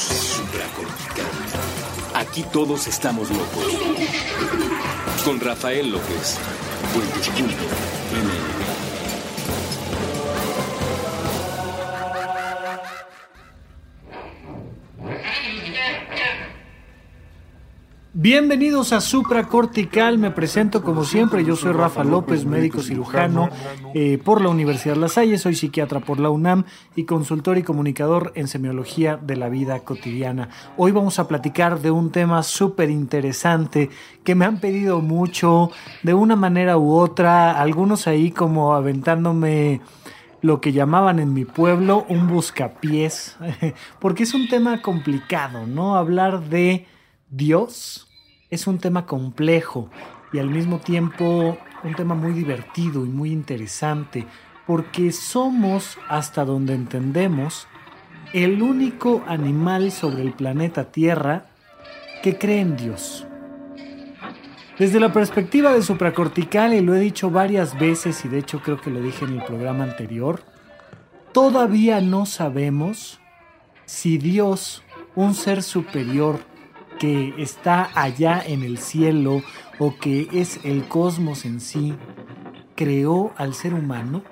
supracortical. Aquí todos estamos locos. Con Rafael López. Bienvenidos a Supra Cortical, me presento como siempre, yo soy Rafa López, médico cirujano eh, por la Universidad La Salle, soy psiquiatra por la UNAM y consultor y comunicador en semiología de la vida cotidiana. Hoy vamos a platicar de un tema súper interesante que me han pedido mucho de una manera u otra, algunos ahí como aventándome lo que llamaban en mi pueblo un buscapiés, porque es un tema complicado, ¿no? Hablar de Dios es un tema complejo y al mismo tiempo un tema muy divertido y muy interesante, porque somos, hasta donde entendemos, el único animal sobre el planeta Tierra que cree en Dios. Desde la perspectiva de supracortical, y lo he dicho varias veces, y de hecho creo que lo dije en el programa anterior, todavía no sabemos si Dios, un ser superior, que está allá en el cielo o que es el cosmos en sí, creó al ser humano?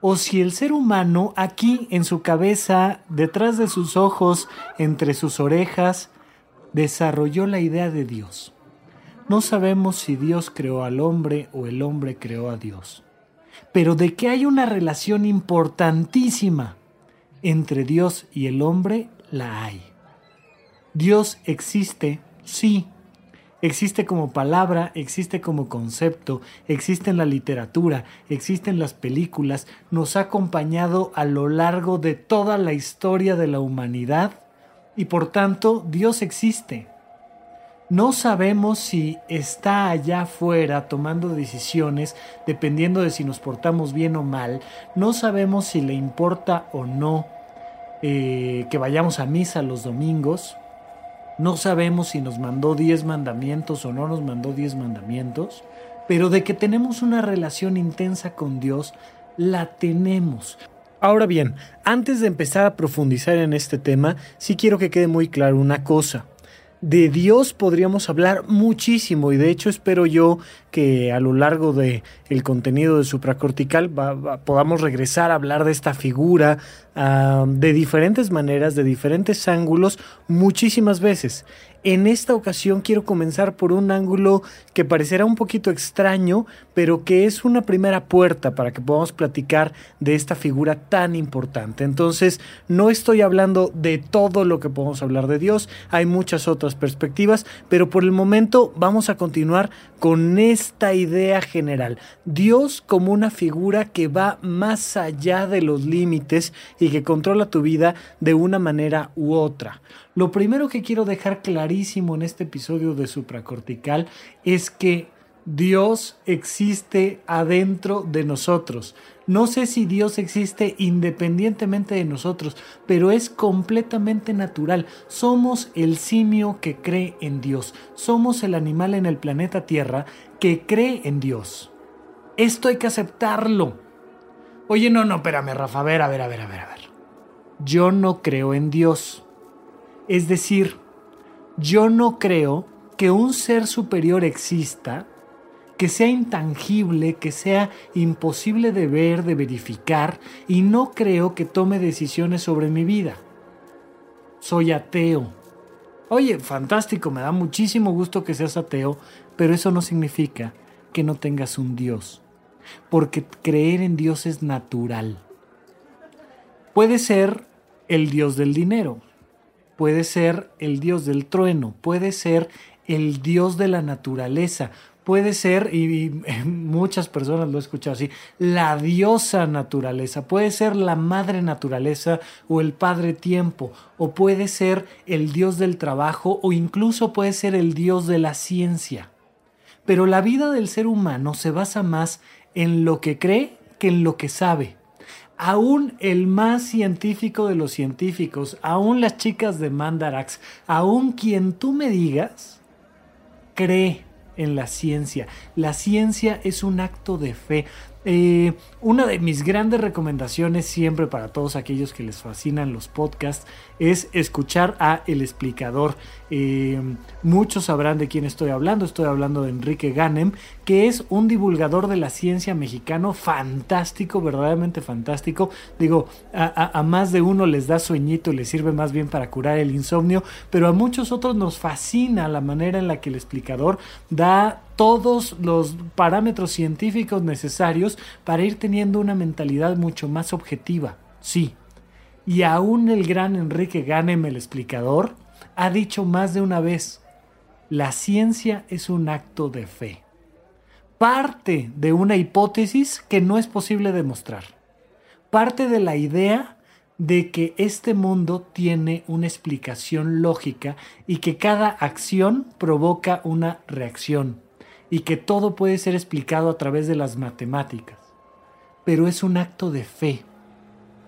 ¿O si el ser humano aquí en su cabeza, detrás de sus ojos, entre sus orejas, desarrolló la idea de Dios? No sabemos si Dios creó al hombre o el hombre creó a Dios. Pero de que hay una relación importantísima entre Dios y el hombre, la hay. Dios existe, sí. Existe como palabra, existe como concepto, existe en la literatura, existe en las películas, nos ha acompañado a lo largo de toda la historia de la humanidad y por tanto Dios existe. No sabemos si está allá afuera tomando decisiones dependiendo de si nos portamos bien o mal. No sabemos si le importa o no eh, que vayamos a misa los domingos. No sabemos si nos mandó 10 mandamientos o no nos mandó 10 mandamientos, pero de que tenemos una relación intensa con Dios, la tenemos. Ahora bien, antes de empezar a profundizar en este tema, sí quiero que quede muy claro una cosa. De Dios podríamos hablar muchísimo y de hecho espero yo que a lo largo de el contenido de supracortical podamos regresar a hablar de esta figura ah, de diferentes maneras, de diferentes ángulos, muchísimas veces. En esta ocasión quiero comenzar por un ángulo que parecerá un poquito extraño, pero que es una primera puerta para que podamos platicar de esta figura tan importante. Entonces, no estoy hablando de todo lo que podemos hablar de Dios, hay muchas otras perspectivas, pero por el momento vamos a continuar con esta idea general. Dios como una figura que va más allá de los límites y que controla tu vida de una manera u otra. Lo primero que quiero dejar clarísimo en este episodio de supracortical es que Dios existe adentro de nosotros. No sé si Dios existe independientemente de nosotros, pero es completamente natural. Somos el simio que cree en Dios. Somos el animal en el planeta Tierra que cree en Dios. Esto hay que aceptarlo. Oye, no, no, espérame, Rafa, a ver, a ver, a ver, a ver, a ver. Yo no creo en Dios. Es decir, yo no creo que un ser superior exista, que sea intangible, que sea imposible de ver, de verificar, y no creo que tome decisiones sobre mi vida. Soy ateo. Oye, fantástico, me da muchísimo gusto que seas ateo, pero eso no significa que no tengas un Dios, porque creer en Dios es natural. Puede ser el Dios del dinero, puede ser el dios del trueno, puede ser el dios de la naturaleza, puede ser, y, muchas personas lo he escuchado así, la diosa naturaleza, puede ser la madre naturaleza o el padre tiempo, o puede ser el dios del trabajo o incluso puede ser el dios de la ciencia. Pero la vida del ser humano se basa más en lo que cree que en lo que sabe aún el más científico de los científicos, aún las chicas de Mandarax, aún quien tú me digas, cree en la ciencia. La ciencia es un acto de fe. Eh, una de mis grandes recomendaciones siempre para todos aquellos que les fascinan los podcasts es escuchar a El Explicador. Eh, muchos sabrán de quién estoy hablando. Estoy hablando de Enrique Ganem, que es un divulgador de la ciencia mexicano fantástico, verdaderamente fantástico. Digo, a, a más de uno les da sueñito y les sirve más bien para curar el insomnio, pero a muchos otros nos fascina la manera en la que el explicador da todos los parámetros científicos necesarios para ir teniendo una mentalidad mucho más objetiva. Sí. Y aún el gran Enrique Ganem, el explicador, ha dicho más de una vez, la ciencia es un acto de fe. Parte de una hipótesis que no es posible demostrar. Parte de la idea de que este mundo tiene una explicación lógica y que cada acción provoca una reacción y que todo puede ser explicado a través de las matemáticas. Pero es un acto de fe.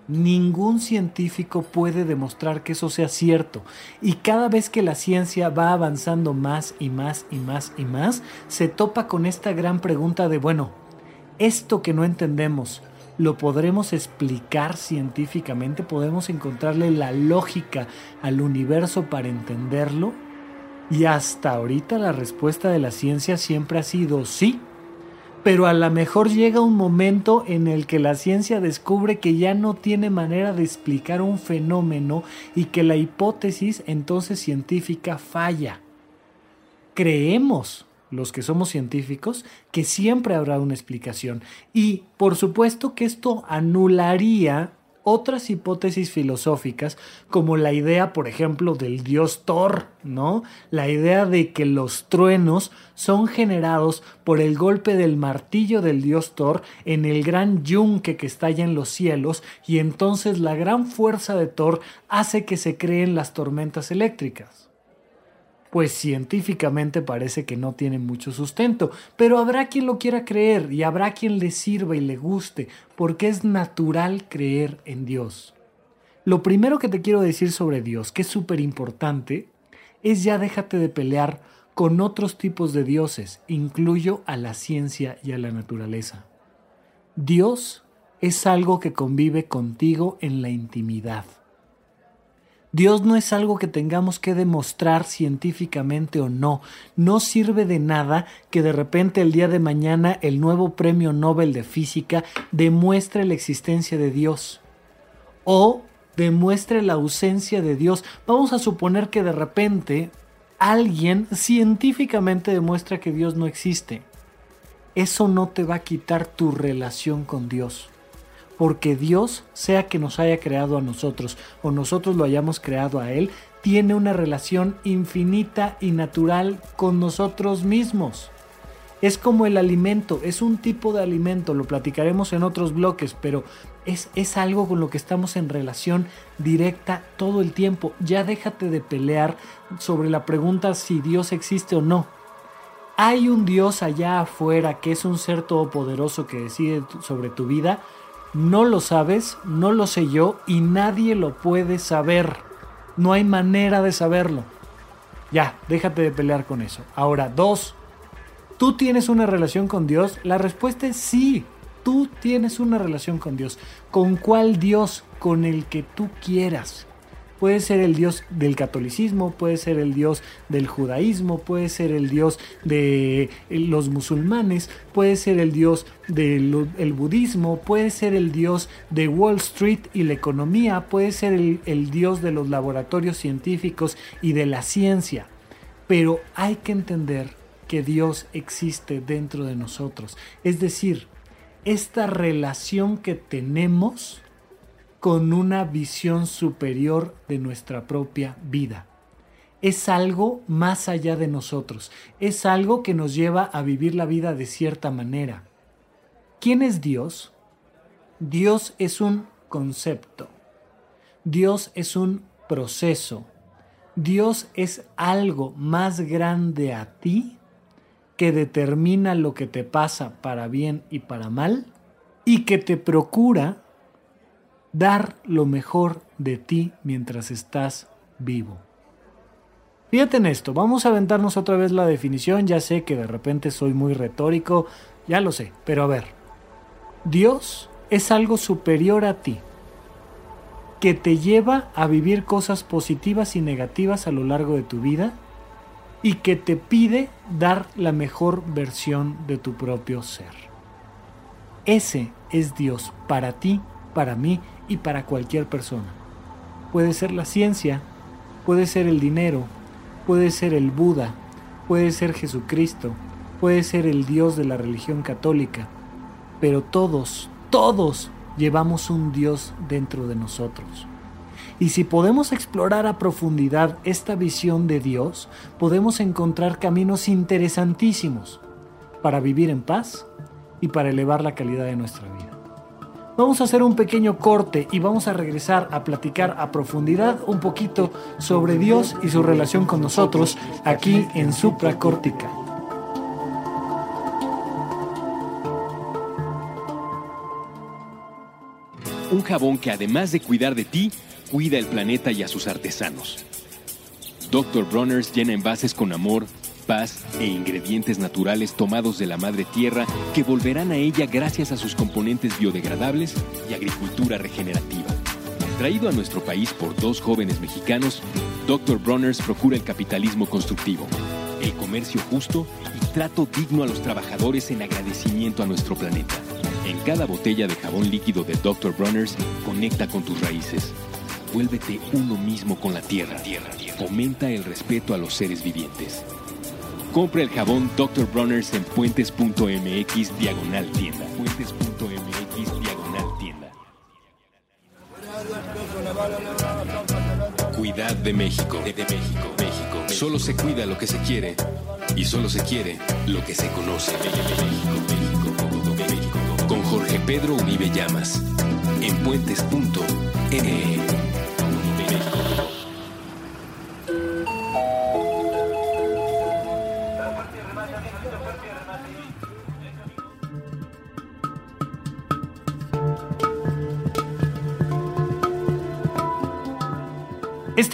Ningún científico puede demostrar que eso sea cierto. Y cada vez que la ciencia va avanzando más y más y más y más, se topa con esta gran pregunta de, bueno, esto que no entendemos, ¿lo podremos explicar científicamente? ¿Podemos encontrarle la lógica al universo para entenderlo? Y hasta ahorita la respuesta de la ciencia siempre ha sido sí. Pero a lo mejor llega un momento en el que la ciencia descubre que ya no tiene manera de explicar un fenómeno y que la hipótesis entonces científica falla. Creemos, los que somos científicos, que siempre habrá una explicación. Y por supuesto que esto anularía otras hipótesis filosóficas, como la idea, por ejemplo, del dios Thor, ¿no? La idea de que los truenos son generados por el golpe del martillo del dios Thor en el gran yunque que estalla en los cielos, y entonces la gran fuerza de Thor hace que se creen las tormentas eléctricas pues científicamente parece que no tiene mucho sustento, pero habrá quien lo quiera creer y habrá quien le sirva y le guste, porque es natural creer en Dios. Lo primero que te quiero decir sobre Dios, que es súper importante, es ya déjate de pelear con otros tipos de dioses, incluyo a la ciencia y a la naturaleza. Dios es algo que convive contigo en la intimidad. Dios no es algo que tengamos que demostrar científicamente o no. No sirve de nada que de repente el día de mañana el nuevo premio Nobel de Física demuestre la existencia de Dios. O demuestre la ausencia de Dios. Vamos a suponer que de repente alguien científicamente demuestra que Dios no existe. Eso no te va a quitar tu relación con Dios porque Dios, sea que nos haya creado a nosotros o nosotros lo hayamos creado a Él, tiene una relación infinita y natural con nosotros mismos. Es como el alimento, es un tipo de alimento, lo platicaremos en otros bloques, pero es, es, algo con lo que estamos en relación directa todo el tiempo. Ya déjate de pelear sobre la pregunta si Dios existe o no. Hay un Dios allá afuera que es un ser todopoderoso que decide sobre tu vida no lo sabes, no lo sé yo y nadie lo puede saber. No hay manera de saberlo. Ya, déjate de pelear con eso. Ahora, dos, ¿tú tienes una relación con Dios? La respuesta es sí, tú tienes una relación con Dios. ¿Con cuál Dios? Con el que tú quieras. Puede ser el Dios del catolicismo, puede ser el Dios del judaísmo, puede ser el Dios de los musulmanes, puede ser el Dios del budismo, puede ser el Dios de Wall Street y la economía, puede ser el Dios de los laboratorios científicos y de la ciencia. Pero hay que entender que Dios existe dentro de nosotros. Es decir, esta relación que tenemos con una visión superior de nuestra propia vida. Es algo más allá de nosotros, es algo que nos lleva a vivir la vida de cierta manera. ¿Quién es Dios? Dios es un concepto. Dios es un proceso. Dios es algo más grande a ti que determina lo que te pasa para bien y para mal y que te procura dar lo mejor de ti mientras estás vivo. Fíjate en esto, vamos a aventarnos otra vez la definición, ya sé que de repente soy muy retórico, ya lo sé, pero a ver. Dios es algo superior a ti, que te lleva a vivir cosas positivas y negativas a lo largo de tu vida y que te pide dar la mejor versión de tu propio ser. Ese es Dios para ti, para mí y para cualquier persona. Puede ser la ciencia, puede ser el dinero, puede ser el Buda, puede ser Jesucristo, puede ser el Dios de la religión católica, pero todos, todos llevamos un Dios dentro de nosotros. Y si podemos explorar a profundidad esta visión de Dios, podemos encontrar caminos interesantísimos para vivir en paz y para elevar la calidad de nuestra vida. Vamos a hacer un pequeño corte y vamos a regresar a platicar a profundidad un poquito sobre Dios y su relación con nosotros aquí en Supracórtica. Un jabón que además de cuidar de ti, cuida el planeta y a sus artesanos. Dr. Bronner's llena envases con amor, paz e ingredientes naturales tomados de la madre tierra que volverán a ella gracias a sus componentes biodegradables y agricultura regenerativa. Traído a nuestro país por dos jóvenes mexicanos, Dr. Bronner's procura el capitalismo constructivo, el comercio justo y trato digno a los trabajadores en agradecimiento a nuestro planeta. En cada botella de jabón líquido de Dr. Bronner's, conecta con tus raíces. Vuélvete uno mismo con la tierra. Fomenta el respeto a los seres vivientes. Compra el jabón Dr. Bronner's en puentes.mx diagonal tienda. Puentes.mx diagonal tienda. Cuidad de México. De, de México. México. Solo se cuida lo que se quiere. Y solo se quiere lo que se conoce. México, México, México. Con Jorge Pedro Uribe Llamas. En puentes.me.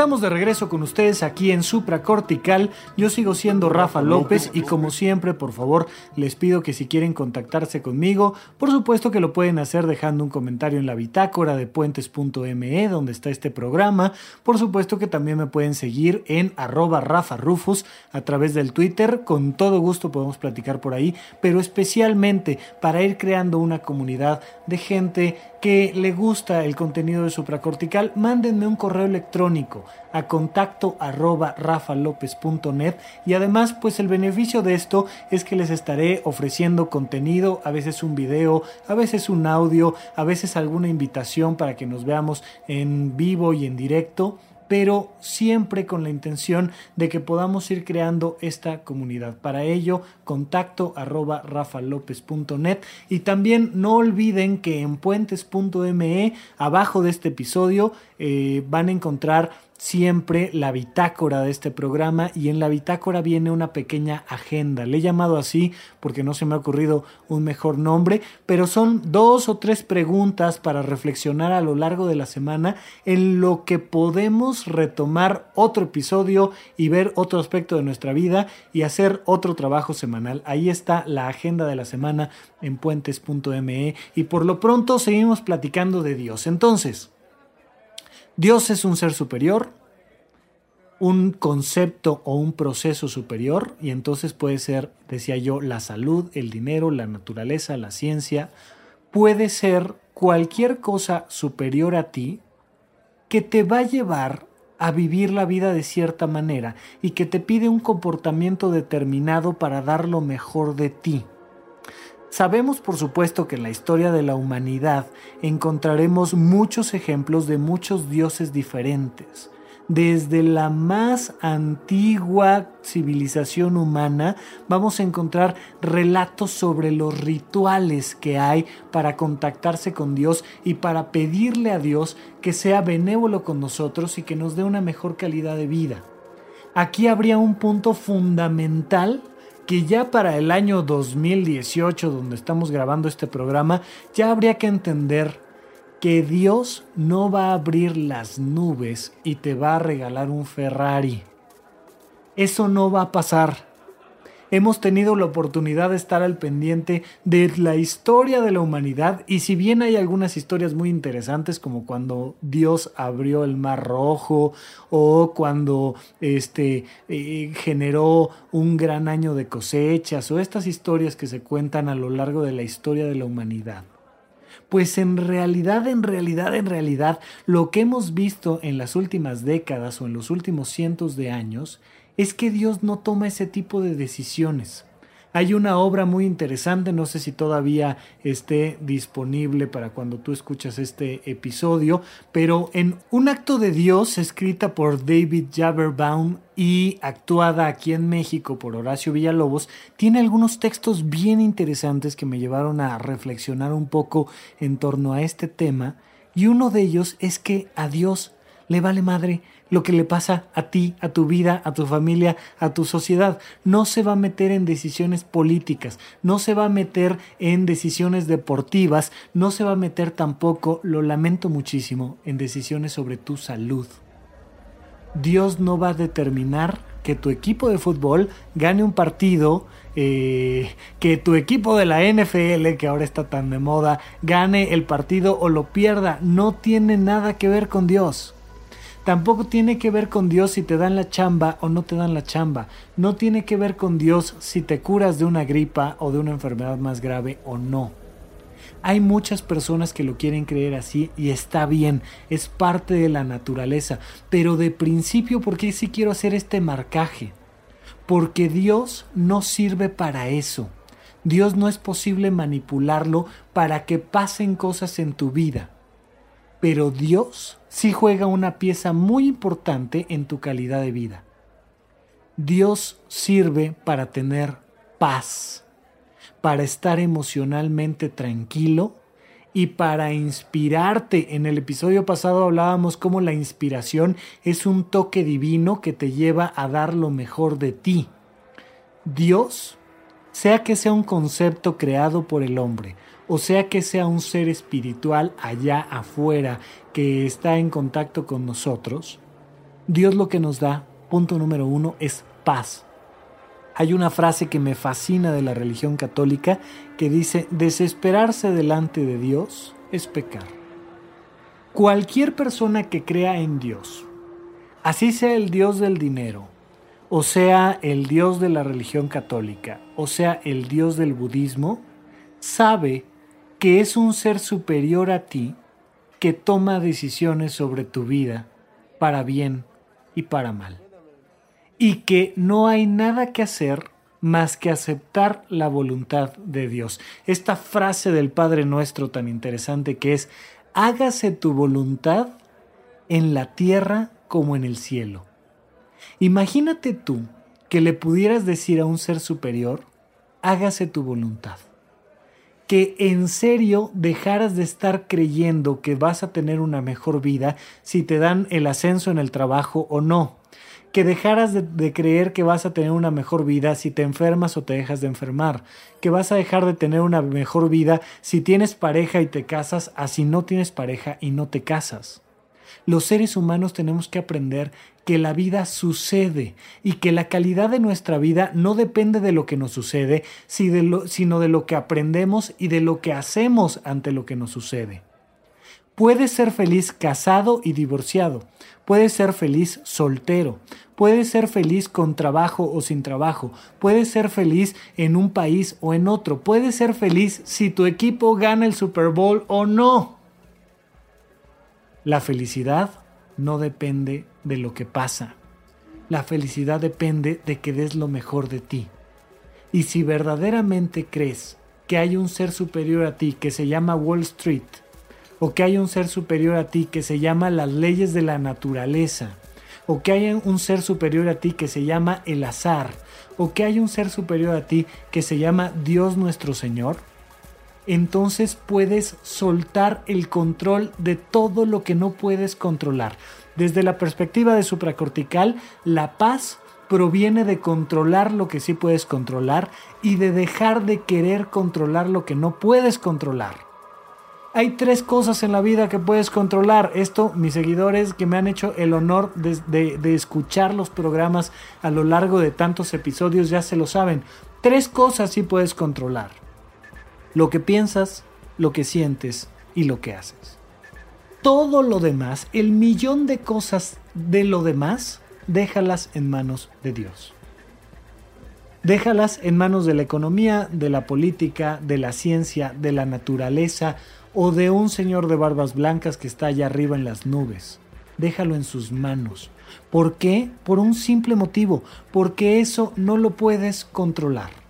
Estamos de regreso con ustedes aquí en Supra Cortical. Yo sigo siendo Rafa López y como siempre, por favor, les pido que si quieren contactarse conmigo, por supuesto que lo pueden hacer dejando un comentario en la bitácora de puentes.me donde está este programa. Por supuesto que también me pueden seguir en arroba Rafa Rufus a través del Twitter. Con todo gusto podemos platicar por ahí, pero especialmente para ir creando una comunidad de gente que le gusta el contenido de Supracortical, mándenme un correo electrónico a contacto arroba rafalopez.net y además pues el beneficio de esto es que les estaré ofreciendo contenido, a veces un video, a veces un audio, a veces alguna invitación para que nos veamos en vivo y en directo pero siempre con la intención de que podamos ir creando esta comunidad. Para ello, contacto arroba rafalopez.net y también no olviden que en puentes.me, abajo de este episodio, eh, van a encontrar siempre la bitácora de este programa y en la bitácora viene una pequeña agenda. Le he llamado así porque no se me ha ocurrido un mejor nombre, pero son dos o tres preguntas para reflexionar a lo largo de la semana en lo que podemos retomar otro episodio y ver otro aspecto de nuestra vida y hacer otro trabajo semanal. Ahí está la agenda de la semana en puentes.me y por lo pronto seguimos platicando de Dios. Entonces, Dios es un ser superior, un concepto o un proceso superior, y entonces puede ser, decía yo, la salud, el dinero, la naturaleza, la ciencia, puede ser cualquier cosa superior a ti que te va a llevar a vivir la vida de cierta manera y que te pide un comportamiento determinado para dar lo mejor de ti. Sabemos por supuesto que en la historia de la humanidad encontraremos muchos ejemplos de muchos dioses diferentes. Desde la más antigua civilización humana vamos a encontrar relatos sobre los rituales que hay para contactarse con Dios y para pedirle a Dios que sea benévolo con nosotros y que nos dé una mejor calidad de vida. Aquí habría un punto fundamental que ya para el año 2018, donde estamos grabando este programa, ya habría que entender que Dios no va a abrir las nubes y te va a regalar un Ferrari. Eso no va a pasar. Hemos tenido la oportunidad de estar al pendiente de la historia de la humanidad y si bien hay algunas historias muy interesantes como cuando Dios abrió el mar rojo o cuando este eh, generó un gran año de cosechas o estas historias que se cuentan a lo largo de la historia de la humanidad. Pues en realidad, en realidad, en realidad, lo que hemos visto en las últimas décadas o en los últimos cientos de años es que Dios no toma ese tipo de decisiones. Hay una obra muy interesante, no sé si todavía esté disponible para cuando tú escuchas este episodio, pero en Un acto de Dios, escrita por David Jaberbaum y actuada aquí en México por Horacio Villalobos, tiene algunos textos bien interesantes que me llevaron a reflexionar un poco en torno a este tema, y uno de ellos es que a Dios le vale madre lo que le pasa a ti, a tu vida, a tu familia, a tu sociedad. No se va a meter en decisiones políticas, no se va a meter en decisiones deportivas, no se va a meter tampoco, lo lamento muchísimo, en decisiones sobre tu salud. Dios no va a determinar que tu equipo de fútbol gane un partido, eh, que tu equipo de la NFL, que ahora está tan de moda, gane el partido o lo pierda. No tiene nada que ver con Dios. Tampoco tiene que ver con Dios si te dan la chamba o no te dan la chamba. No tiene que ver con Dios si te curas de una gripa o de una enfermedad más grave o no. Hay muchas personas que lo quieren creer así y está bien, es parte de la naturaleza. Pero de principio, ¿por qué sí quiero hacer este marcaje? Porque Dios no sirve para eso. Dios no es posible manipularlo para que pasen cosas en tu vida. Pero Dios sí juega una pieza muy importante en tu calidad de vida. Dios sirve para tener paz, para estar emocionalmente tranquilo y para inspirarte. En el episodio pasado hablábamos cómo la inspiración es un toque divino que te lleva a dar lo mejor de ti. Dios, sea que sea un concepto creado por el hombre, o sea que sea un ser espiritual allá afuera que está en contacto con nosotros, Dios lo que nos da, punto número uno, es paz. Hay una frase que me fascina de la religión católica que dice, desesperarse delante de Dios es pecar. Cualquier persona que crea en Dios, así sea el Dios del dinero, o sea el Dios de la religión católica, o sea el Dios del budismo, sabe que es un ser superior a ti que toma decisiones sobre tu vida para bien y para mal. Y que no hay nada que hacer más que aceptar la voluntad de Dios. Esta frase del Padre Nuestro tan interesante que es, hágase tu voluntad en la tierra como en el cielo. Imagínate tú que le pudieras decir a un ser superior, hágase tu voluntad que en serio dejaras de estar creyendo que vas a tener una mejor vida si te dan el ascenso en el trabajo o no. Que dejaras de, creer que vas a tener una mejor vida si te enfermas o te dejas de enfermar. Que vas a dejar de tener una mejor vida si tienes pareja y te casas, así no tienes pareja y no te casas. Los seres humanos tenemos que aprender que la vida sucede y que la calidad de nuestra vida no depende de lo que nos sucede, sino de lo que aprendemos y de lo que hacemos ante lo que nos sucede. Puedes ser feliz casado y divorciado, puedes ser feliz soltero, puedes ser feliz con trabajo o sin trabajo, puedes ser feliz en un país o en otro, puedes ser feliz si tu equipo gana el Super Bowl o no. La felicidad no depende de lo que pasa. La felicidad depende de que des lo mejor de ti. Y si verdaderamente crees que hay un ser superior a ti que se llama Wall Street, o que hay un ser superior a ti que se llama las leyes de la naturaleza, o que hay un ser superior a ti que se llama el azar, o que hay un ser superior a ti que se llama Dios nuestro Señor, entonces puedes soltar el control de todo lo que no puedes controlar. Desde la perspectiva de supracortical, la paz proviene de controlar lo que sí puedes controlar y de dejar de querer controlar lo que no puedes controlar. Hay tres cosas en la vida que puedes controlar. Esto, mis seguidores que me han hecho el honor de, de, escuchar los programas a lo largo de tantos episodios ya se lo saben. Tres cosas sí puedes controlar. Lo que piensas, lo que sientes y lo que haces. Todo lo demás, el millón de cosas de lo demás, déjalas en manos de Dios. Déjalas en manos de la economía, de la política, de la ciencia, de la naturaleza o de un señor de barbas blancas que está allá arriba en las nubes. Déjalo en sus manos. ¿Por qué? Por un simple motivo, porque eso no lo puedes controlar.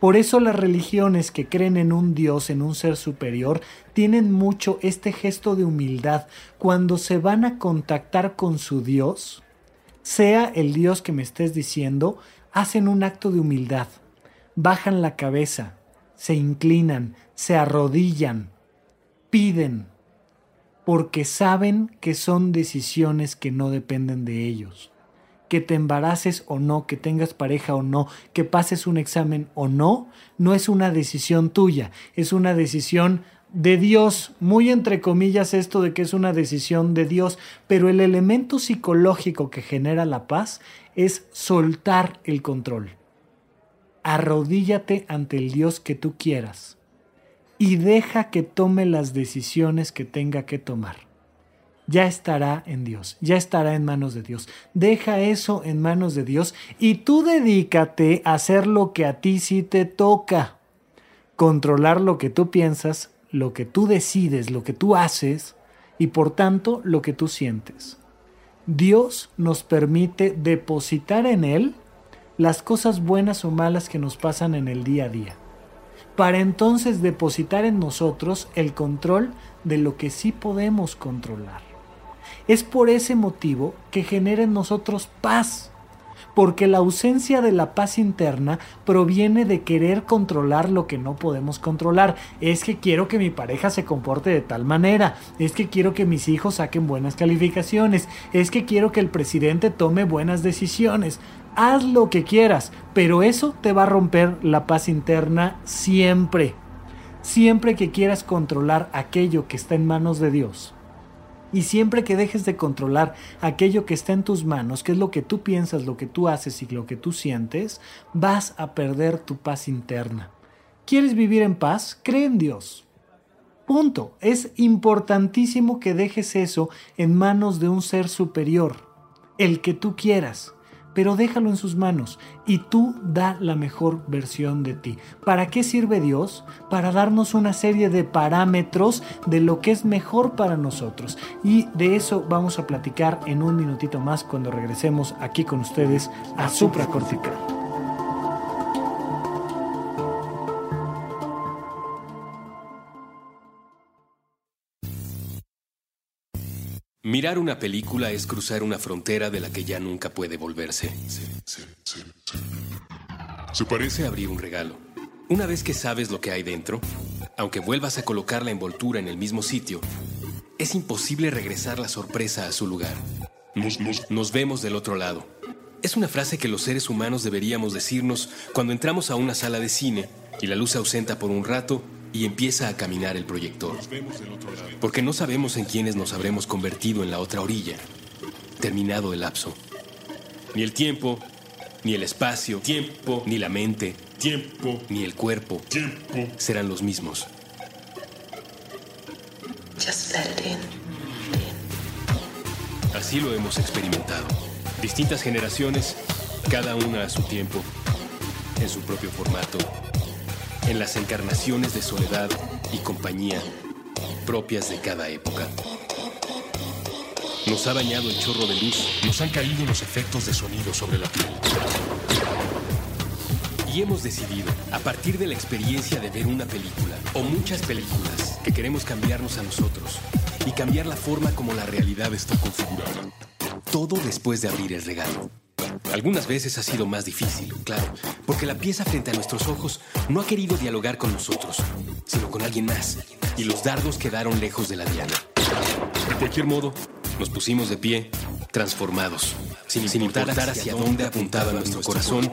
Por eso las religiones que creen en un Dios, en un ser superior, tienen mucho este gesto de humildad. Cuando se van a contactar con su Dios, sea el Dios que me estés diciendo, hacen un acto de humildad, bajan la cabeza, se inclinan, se arrodillan, piden, porque saben que son decisiones que no dependen de ellos. Que te embaraces o no, que tengas pareja o no, que pases un examen o no, no es una decisión tuya, es una decisión de Dios, muy entre comillas esto de que es una decisión de Dios, pero el elemento psicológico que genera la paz es soltar el control. Arrodíllate ante el Dios que tú quieras y deja que tome las decisiones que tenga que tomar. Ya estará en Dios, ya estará en manos de Dios. Deja eso en manos de Dios y tú dedícate a hacer lo que a ti sí te toca. Controlar lo que tú piensas, lo que tú decides, lo que tú haces y por tanto lo que tú sientes. Dios nos permite depositar en Él las cosas buenas o malas que nos pasan en el día a día, para entonces depositar en nosotros el control de lo que sí podemos controlar. Es por ese motivo que genera en nosotros paz, porque la ausencia de la paz interna proviene de querer controlar lo que no podemos controlar. Es que quiero que mi pareja se comporte de tal manera, es que quiero que mis hijos saquen buenas calificaciones, es que quiero que el presidente tome buenas decisiones. Haz lo que quieras, pero eso te va a romper la paz interna siempre. Siempre que quieras controlar aquello que está en manos de Dios y siempre que dejes de controlar aquello que está en tus manos, que es lo que tú piensas, lo que tú haces y lo que tú sientes, vas a perder tu paz interna. ¿Quieres vivir en paz? Cree en Dios. Punto. Es importantísimo que dejes eso en manos de un ser superior, el que tú quieras pero déjalo en sus manos y tú da la mejor versión de ti. ¿Para qué sirve Dios? Para darnos una serie de parámetros de lo que es mejor para nosotros. Y de eso vamos a platicar en un minutito más cuando regresemos aquí con ustedes a Supracortical. Mirar una película es cruzar una frontera de la que ya nunca puede volverse. Se parece a abrir un regalo. Una vez que sabes lo que hay dentro, aunque vuelvas a colocar la envoltura en el mismo sitio, es imposible regresar la sorpresa a su lugar. Nos, vemos del otro lado. Es una frase que los seres humanos deberíamos decirnos cuando entramos a una sala de cine y la luz se ausenta por un rato y empieza a caminar el proyector. Porque no sabemos en quiénes nos habremos convertido en la otra orilla, terminado el lapso. Ni el tiempo, ni el espacio, tiempo, ni la mente, tiempo, ni el cuerpo, tiempo, serán los mismos. Así lo hemos experimentado. Distintas generaciones, cada una a su tiempo, en su propio formato en las encarnaciones de soledad y compañía propias de cada época. Nos ha bañado el chorro de luz, nos han caído los efectos de sonido sobre la piel. Y hemos decidido, a partir de la experiencia de ver una película o muchas películas, que queremos cambiarnos a nosotros y cambiar la forma como la realidad está configurada. Todo después de abrir el regalo. Algunas veces ha sido más difícil, claro, porque la pieza frente a nuestros ojos no ha querido dialogar con nosotros, sino con alguien más, y los dardos quedaron lejos de la diana. De cualquier modo, nos pusimos de pie, transformados, sin, importar hacia dónde apuntaba nuestro corazón,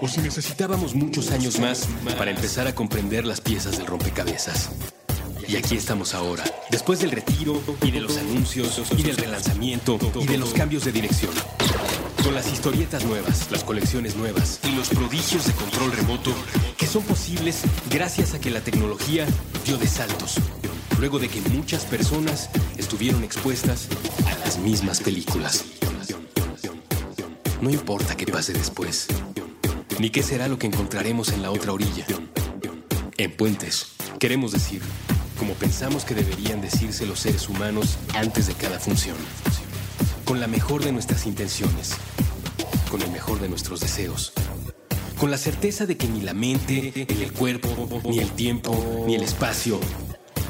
o si necesitábamos muchos años más para empezar a comprender las piezas del rompecabezas. Y aquí estamos ahora, después del retiro y de los anuncios y del relanzamiento y de los cambios de dirección. Con las historietas nuevas, las colecciones nuevas y los prodigios de control remoto que son posibles gracias a que la tecnología dio de saltos, luego de que muchas personas estuvieron expuestas a las mismas películas. No importa qué pase después, ni qué será lo que encontraremos en la otra orilla. En Puentes, queremos decir, como pensamos que deberían decirse los seres humanos antes de cada función, con la mejor de nuestras intenciones, con el mejor de nuestros deseos, con la certeza de que ni la mente, ni el cuerpo, ni el tiempo, ni el espacio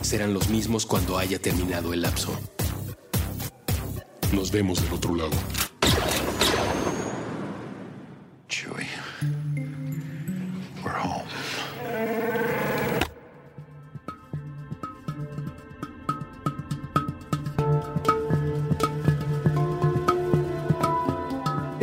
serán los mismos cuando haya terminado el lapso. Nos vemos del otro lado.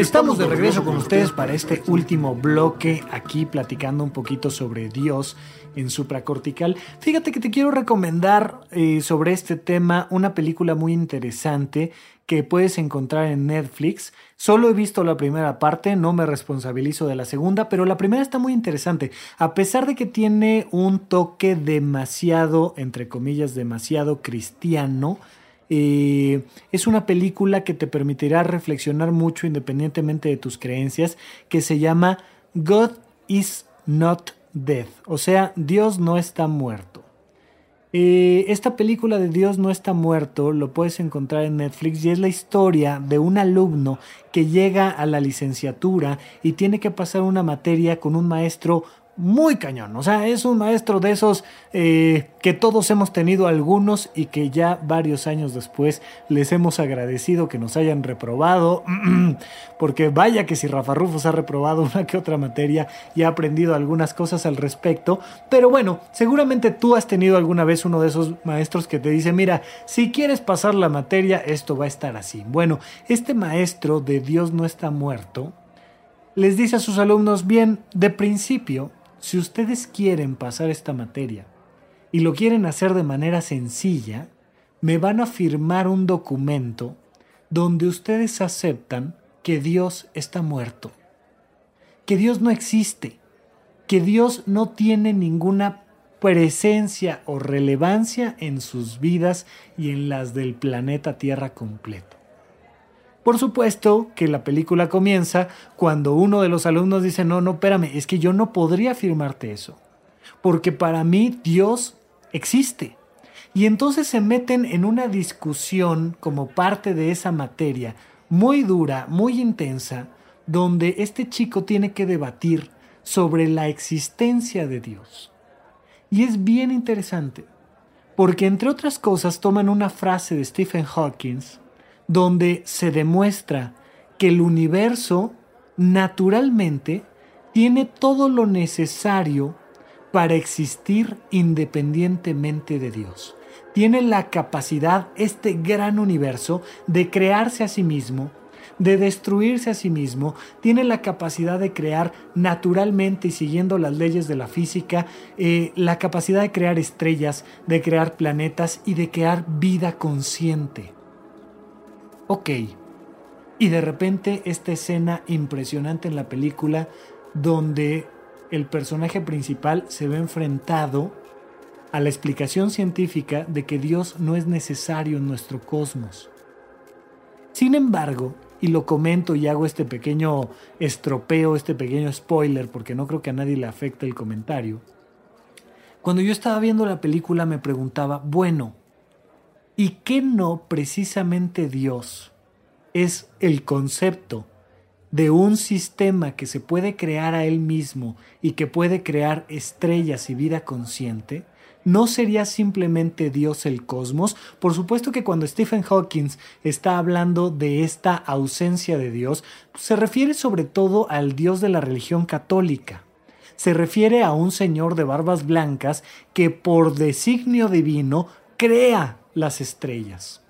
Estamos de regreso con ustedes para este último bloque, aquí platicando un poquito sobre Dios en supracortical. Fíjate que te quiero recomendar eh, sobre este tema una película muy interesante que puedes encontrar en Netflix. Solo he visto la primera parte, no me responsabilizo de la segunda, pero la primera está muy interesante. A pesar de que tiene un toque demasiado, entre comillas, demasiado cristiano, eh, es una película que te permitirá reflexionar mucho independientemente de tus creencias, que se llama God is not dead, o sea, Dios no está muerto. Eh, esta película de Dios no está muerto lo puedes encontrar en Netflix y es la historia de un alumno que llega a la licenciatura y tiene que pasar una materia con un maestro muy cañón. O sea, es un maestro de esos eh, que todos hemos tenido algunos y que ya varios años después les hemos agradecido que nos hayan reprobado. Porque vaya que si Rafa Rufus ha reprobado una que otra materia y ha aprendido algunas cosas al respecto. Pero bueno, seguramente tú has tenido alguna vez uno de esos maestros que te dice, mira, si quieres pasar la materia, esto va a estar así. Bueno, este maestro de Dios no está muerto. Les dice a sus alumnos, bien, de principio, si ustedes quieren pasar esta materia y lo quieren hacer de manera sencilla, me van a firmar un documento donde ustedes aceptan que Dios está muerto, que Dios no existe, que Dios no tiene ninguna presencia o relevancia en sus vidas y en las del planeta Tierra completo. Por supuesto que la película comienza cuando uno de los alumnos dice, no, no, espérame, es que yo no podría firmarte eso, porque para mí Dios existe. Y entonces se meten en una discusión como parte de esa materia muy dura, muy intensa, donde este chico tiene que debatir sobre la existencia de Dios. Y es bien interesante, porque entre otras cosas toman una frase de Stephen Hawking donde se demuestra que el universo naturalmente tiene todo lo necesario para existir independientemente de Dios. Tiene la capacidad, este gran universo, de crearse a sí mismo, de destruirse a sí mismo, tiene la capacidad de crear naturalmente y siguiendo las leyes de la física, eh, la capacidad de crear estrellas, de crear planetas y de crear vida consciente ok. Y de repente esta escena impresionante en la película donde el personaje principal se ve enfrentado a la explicación científica de que Dios no es necesario en nuestro cosmos. Sin embargo, y lo comento y hago este pequeño estropeo, este pequeño spoiler, porque no creo que a nadie le afecte el comentario, cuando yo estaba viendo la película me preguntaba, bueno, ¿Y qué no precisamente Dios es el concepto de un sistema que se puede crear a él mismo y que puede crear estrellas y vida consciente? ¿No sería simplemente Dios el cosmos? Por supuesto que cuando Stephen Hawking está hablando de esta ausencia de Dios, se refiere sobre todo al Dios de la religión católica. Se refiere a un señor de barbas blancas que por designio divino crea las estrellas.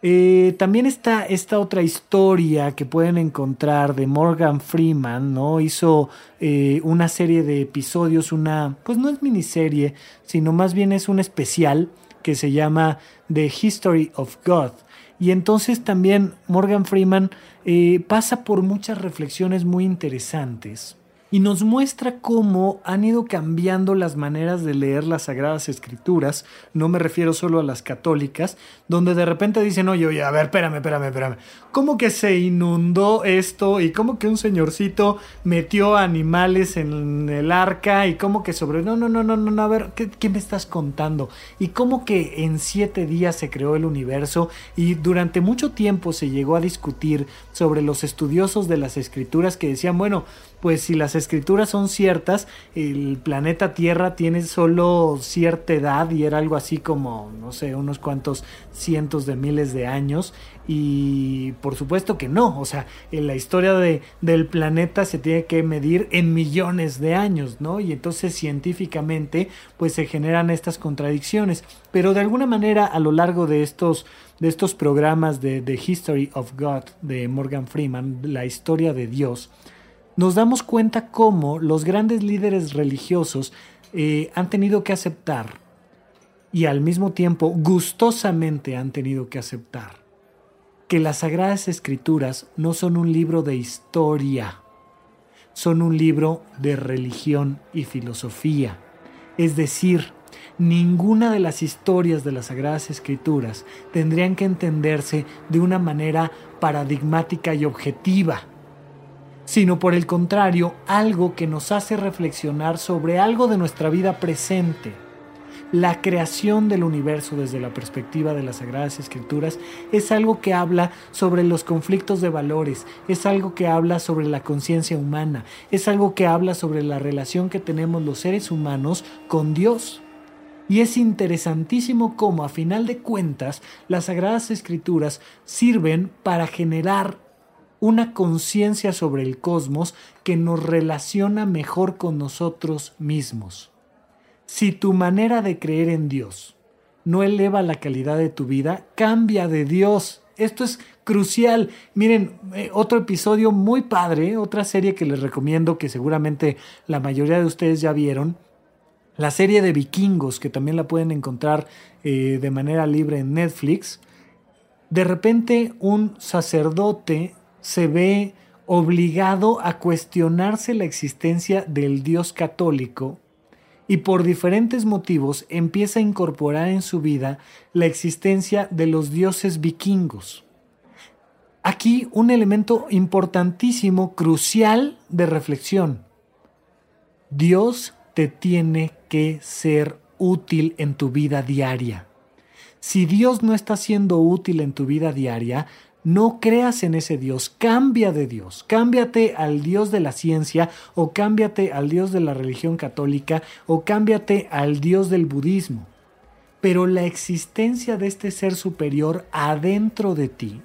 Eh, también está esta otra historia que pueden encontrar de Morgan Freeman, ¿no? Hizo eh, una serie de episodios, una, pues no es miniserie, sino más bien es un especial que se llama The History of God. Y entonces también Morgan Freeman eh, pasa por muchas reflexiones muy interesantes y nos muestra cómo han ido cambiando las maneras de leer las Sagradas Escrituras, no me refiero solo a las católicas, donde de repente dicen, oye, oye, a ver, espérame, espérame, espérame, ¿cómo que se inundó esto? ¿Y cómo que un señorcito metió animales en el arca? ¿Y cómo que sobre... No, no, no, no, no, a ver, ¿qué, qué me estás contando? ¿Y cómo que en siete días se creó el universo? Y durante mucho tiempo se llegó a discutir sobre los estudiosos de las escrituras que decían, bueno, pues si las escrituras son ciertas, el planeta Tierra tiene solo cierta edad y era algo así como, no sé, unos cuantos cientos de miles de años. Y por supuesto que no, o sea, en la historia de, del planeta se tiene que medir en millones de años, ¿no? Y entonces científicamente pues se generan estas contradicciones. Pero de alguna manera a lo largo de estos, de estos programas de The History of God de Morgan Freeman, la historia de Dios, nos damos cuenta cómo los grandes líderes religiosos eh, han tenido que aceptar y al mismo tiempo gustosamente han tenido que aceptar que las Sagradas Escrituras no son un libro de historia, son un libro de religión y filosofía. Es decir, ninguna de las historias de las Sagradas Escrituras tendrían que entenderse de una manera paradigmática y objetiva sino por el contrario, algo que nos hace reflexionar sobre algo de nuestra vida presente. La creación del universo desde la perspectiva de las Sagradas Escrituras es algo que habla sobre los conflictos de valores, es algo que habla sobre la conciencia humana, es algo que habla sobre la relación que tenemos los seres humanos con Dios. Y es interesantísimo cómo a final de cuentas las Sagradas Escrituras sirven para generar una conciencia sobre el cosmos que nos relaciona mejor con nosotros mismos. Si tu manera de creer en Dios no eleva la calidad de tu vida, cambia de Dios. Esto es crucial. Miren, eh, otro episodio muy padre, otra serie que les recomiendo que seguramente la mayoría de ustedes ya vieron. La serie de vikingos, que también la pueden encontrar eh, de manera libre en Netflix. De repente un sacerdote se ve obligado a cuestionarse la existencia del Dios católico y por diferentes motivos empieza a incorporar en su vida la existencia de los dioses vikingos. Aquí un elemento importantísimo, crucial de reflexión. Dios te tiene que ser útil en tu vida diaria. Si Dios no está siendo útil en tu vida diaria, no creas en ese Dios, cambia de Dios, cámbiate al Dios de la ciencia o cámbiate al Dios de la religión católica o cámbiate al Dios del budismo. Pero la existencia de este ser superior adentro de ti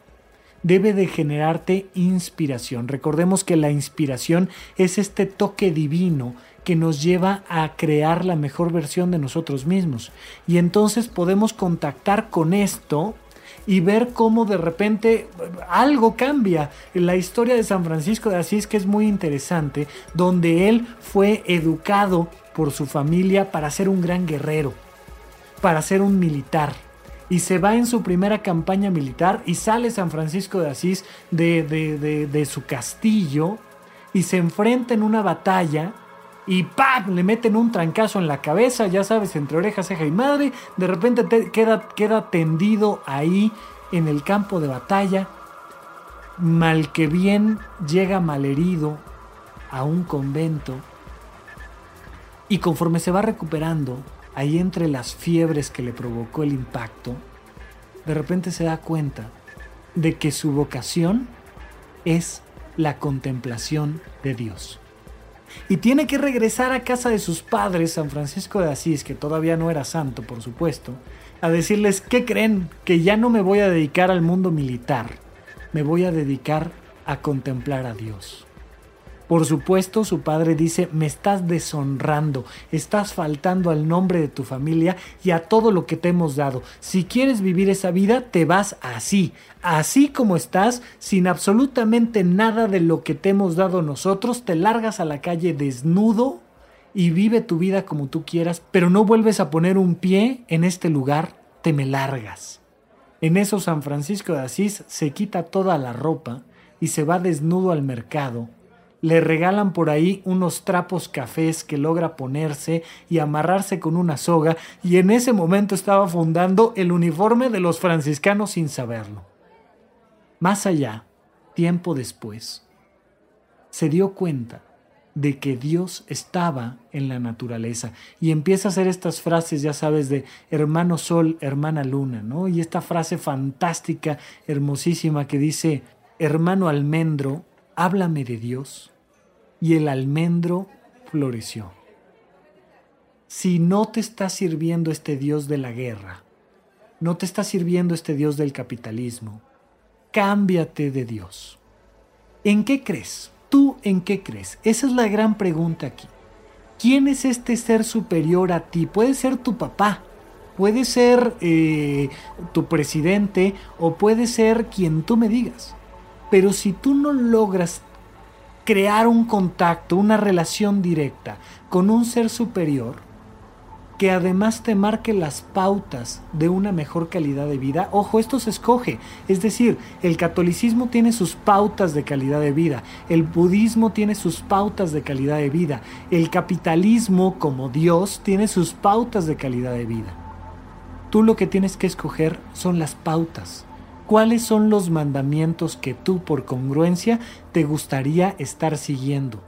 debe de generarte inspiración. Recordemos que la inspiración es este toque divino que nos lleva a crear la mejor versión de nosotros mismos. Y entonces podemos contactar con esto y ver cómo de repente algo cambia. La historia de San Francisco de Asís, que es muy interesante, donde él fue educado por su familia para ser un gran guerrero, para ser un militar. Y se va en su primera campaña militar y sale San Francisco de Asís de, de su castillo y se enfrenta en una batalla y ¡pam! le meten un trancazo en la cabeza, ya sabes, entre oreja, ceja y madre. De repente te queda, queda tendido ahí en el campo de batalla. Mal que bien llega malherido a un convento. Y conforme se va recuperando, ahí entre las fiebres que le provocó el impacto, de repente se da cuenta de que su vocación es la contemplación de Dios y tiene que regresar a casa de sus padres, San Francisco de Asís, que todavía no era santo, por supuesto, a decirles, ¿qué creen? Que ya no me voy a dedicar al mundo militar, me voy a dedicar a contemplar a Dios. Por supuesto, su padre dice, me estás deshonrando, estás faltando al nombre de tu familia y a todo lo que te hemos dado. Si quieres vivir esa vida, te vas así, así como estás, sin absolutamente nada de lo que te hemos dado nosotros, te largas a la calle desnudo y vive tu vida como tú quieras, pero no vuelves a poner un pie en este lugar, te me largas. En eso San Francisco de Asís se quita toda la ropa y se va desnudo al mercado le regalan por ahí unos trapos cafés que logra ponerse y amarrarse con una soga y en ese momento estaba fundando el uniforme de los franciscanos sin saberlo. Más allá, tiempo después, se dio cuenta de que Dios estaba en la naturaleza y empieza a hacer estas frases, ya sabes, de hermano sol, hermana luna, ¿no? Y esta frase fantástica, hermosísima que dice, hermano almendro, háblame de Dios y el almendro floreció. Si no te está sirviendo este Dios de la guerra, no te está sirviendo este Dios del capitalismo, cámbiate de Dios. ¿En qué crees? ¿Tú en qué crees? Esa es la gran pregunta aquí. ¿Quién es este ser superior a ti? Puede ser tu papá, puede ser eh, tu presidente o puede ser quien tú me digas. Pero si tú no logras crear un contacto, una relación directa con un ser superior que además te marque las pautas de una mejor calidad de vida. Ojo, esto se escoge. Es decir, el catolicismo tiene sus pautas de calidad de vida, el budismo tiene sus pautas de calidad de vida, el capitalismo como Dios tiene sus pautas de calidad de vida. Tú lo que tienes que escoger son las pautas ¿Cuáles son los mandamientos que tú por congruencia te gustaría estar siguiendo?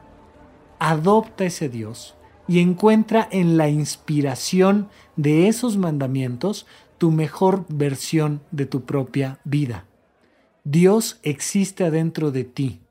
Adopta ese Dios y encuentra en la inspiración de esos mandamientos tu mejor versión de tu propia vida. Dios existe adentro de ti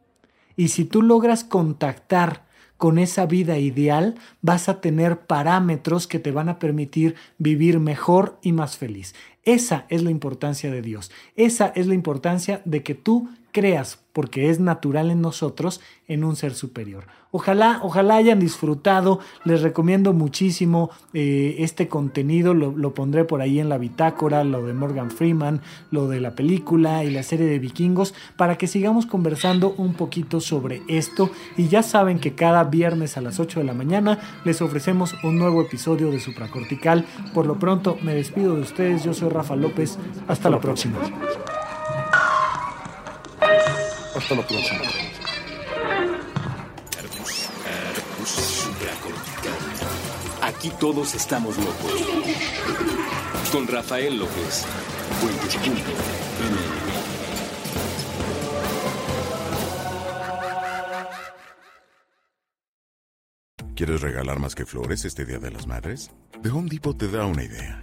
y si tú logras contactar con esa vida ideal, vas a tener parámetros que te van a permitir vivir mejor y más feliz. Esa es la importancia de Dios. Esa es la importancia de que tú creas, porque es natural en nosotros, en un ser superior. Ojalá, ojalá hayan disfrutado. Les recomiendo muchísimo eh, este contenido. Lo, lo, pondré por ahí en la bitácora, lo de Morgan Freeman, lo de la película y la serie de vikingos, para que sigamos conversando un poquito sobre esto. Y ya saben que cada viernes a las 8 de la mañana les ofrecemos un nuevo episodio de Supracortical. Por lo pronto, me despido de ustedes. Yo soy Rafa López. Hasta la próxima. Hasta la próxima. Aquí todos estamos locos. Con Rafael López. ¿Quieres regalar más que flores este Día de las Madres? The Home Depot te da una idea.